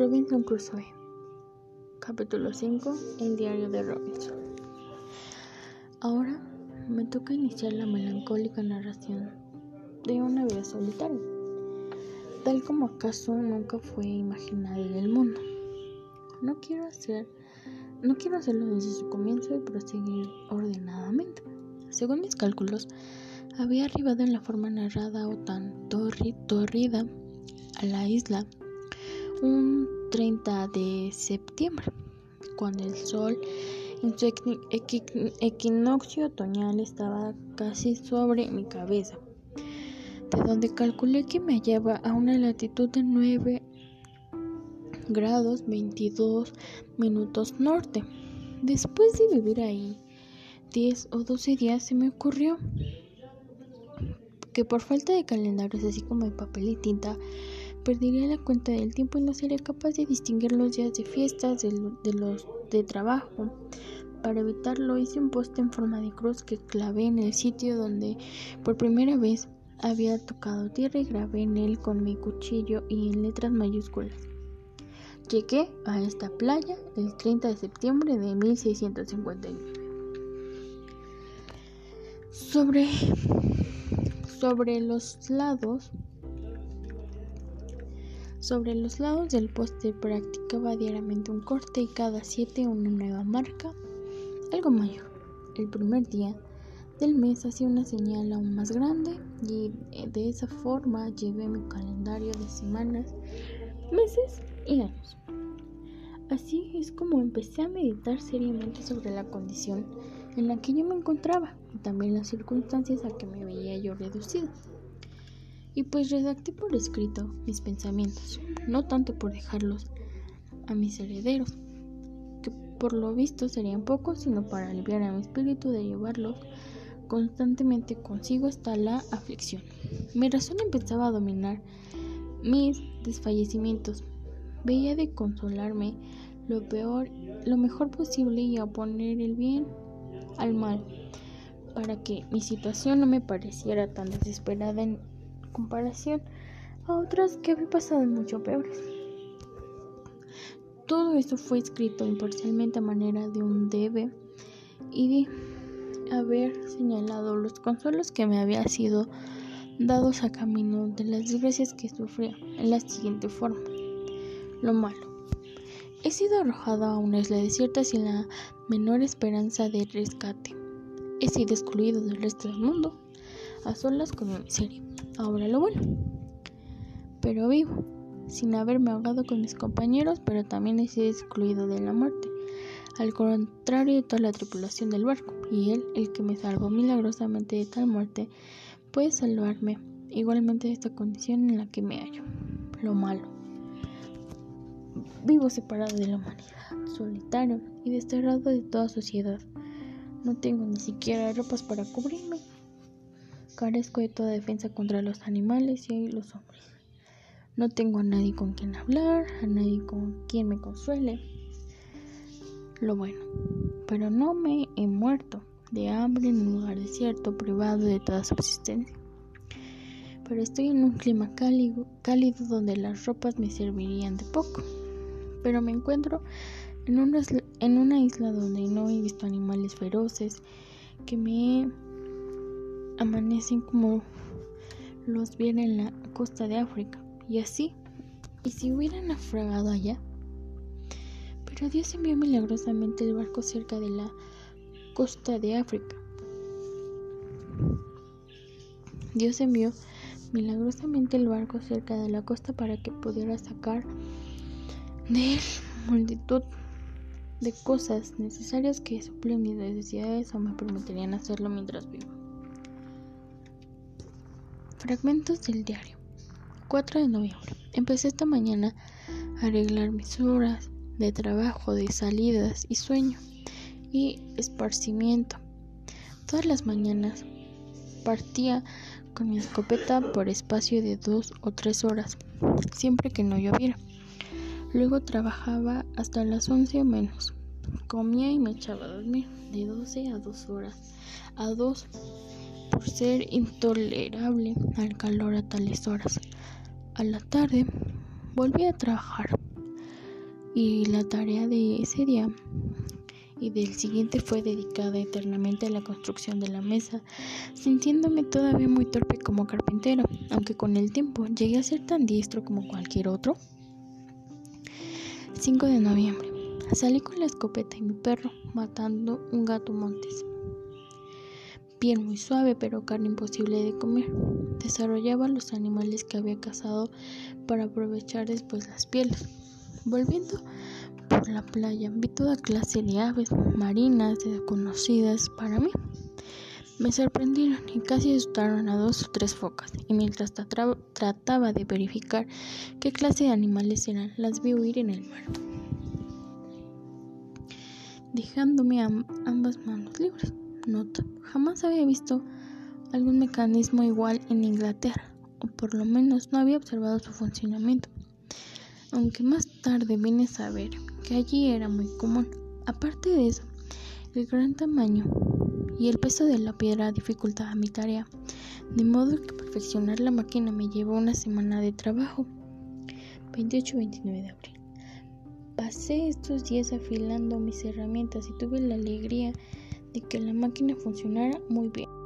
Robinson Crusoe Capítulo 5 El diario de Robinson Ahora me toca iniciar la melancólica narración de una vida solitaria, tal como acaso nunca fue imaginada en el mundo. No quiero hacer no quiero hacerlo desde su comienzo y proseguir ordenadamente. Según mis cálculos, había arribado en la forma narrada o tan torrida a la isla un 30 de septiembre, cuando el sol en su equinoccio otoñal estaba casi sobre mi cabeza, de donde calculé que me hallaba a una latitud de 9 grados 22 minutos norte. Después de vivir ahí 10 o 12 días se me ocurrió que por falta de calendarios así como de papel y tinta perdería la cuenta del tiempo y no sería capaz de distinguir los días de fiestas de, los de trabajo. Para evitarlo hice un poste en forma de cruz que clavé en el sitio donde por primera vez había tocado tierra y grabé en él con mi cuchillo y en letras mayúsculas. Llegué a esta playa el 30 de septiembre de 1659. Sobre, sobre los lados sobre los lados del poste practicaba diariamente un corte y cada siete una nueva marca, algo mayor. El primer día del mes hacía una señal aún más grande y de esa forma llevé mi calendario de semanas, meses y años. Así es como empecé a meditar seriamente sobre la condición en la que yo me encontraba y también las circunstancias a que me veía yo reducido y pues redacté por escrito mis pensamientos, no tanto por dejarlos a mis herederos, que por lo visto serían pocos, sino para aliviar a mi espíritu de llevarlos constantemente consigo hasta la aflicción. Mi razón empezaba a dominar mis desfallecimientos. Veía de consolarme lo peor, lo mejor posible y a poner el bien al mal, para que mi situación no me pareciera tan desesperada comparación a otras que había pasado mucho peores. Todo esto fue escrito imparcialmente a manera de un debe y de haber señalado los consuelos que me había sido dados a camino de las desgracias que sufría en la siguiente forma. Lo malo. He sido arrojada a una isla desierta sin la menor esperanza de rescate. He sido excluido del resto del mundo, a solas con mi miseria ahora lo bueno. Pero vivo, sin haberme ahogado con mis compañeros, pero también he sido excluido de la muerte, al contrario de toda la tripulación del barco, y él, el que me salvó milagrosamente de tal muerte, puede salvarme igualmente de esta condición en la que me hallo, lo malo. Vivo separado de la humanidad, solitario y desterrado de toda sociedad. No tengo ni siquiera ropas para cubrirme Carezco de toda defensa contra los animales y los hombres. No tengo a nadie con quien hablar, a nadie con quien me consuele. Lo bueno, pero no me he muerto de hambre en un lugar desierto, privado de toda subsistencia. Pero estoy en un clima cálido, cálido donde las ropas me servirían de poco. Pero me encuentro en una, isla donde no he visto animales feroces que me amanecen como los viera en la costa de África. Y así, y si hubieran naufragado allá. Pero Dios envió milagrosamente el barco cerca de la costa de África. Dios envió milagrosamente el barco cerca de la costa para que pudiera sacar de él multitud de cosas necesarias que suplen mis necesidades o me permitirían hacerlo mientras vivo. Fragmentos del diario. 4 de noviembre. Empecé esta mañana a arreglar mis horas de trabajo, de salidas y sueño y esparcimiento. Todas las mañanas partía con mi escopeta por espacio de dos o tres horas, siempre que no lloviera. Luego trabajaba hasta las once o menos. Comía y me echaba a dormir de 12 a dos horas, a dos por ser intolerable al calor a tales horas. A la tarde volví a trabajar. y la tarea de ese día y del siguiente fue dedicada eternamente a la construcción de la mesa, sintiéndome todavía muy torpe como carpintero, aunque con el tiempo llegué a ser tan diestro como cualquier otro. 5 de noviembre. Salí con la escopeta y mi perro, matando un gato montes. Piel muy suave, pero carne imposible de comer. Desarrollaba los animales que había cazado para aprovechar después las pieles. Volviendo por la playa, vi toda clase de aves marinas desconocidas para mí. Me sorprendieron y casi asustaron a dos o tres focas, y mientras trataba de verificar qué clase de animales eran, las vi huir en el mar, dejándome ambas manos libres. Nota, jamás había visto algún mecanismo igual en Inglaterra, o por lo menos no había observado su funcionamiento, aunque más tarde vine a saber que allí era muy común. Aparte de eso, el gran tamaño y el peso de la piedra dificultaba mi tarea, de modo que perfeccionar la máquina me llevó una semana de trabajo. 28-29 de abril. Pasé estos días afilando mis herramientas y tuve la alegría de que la máquina funcionara muy bien.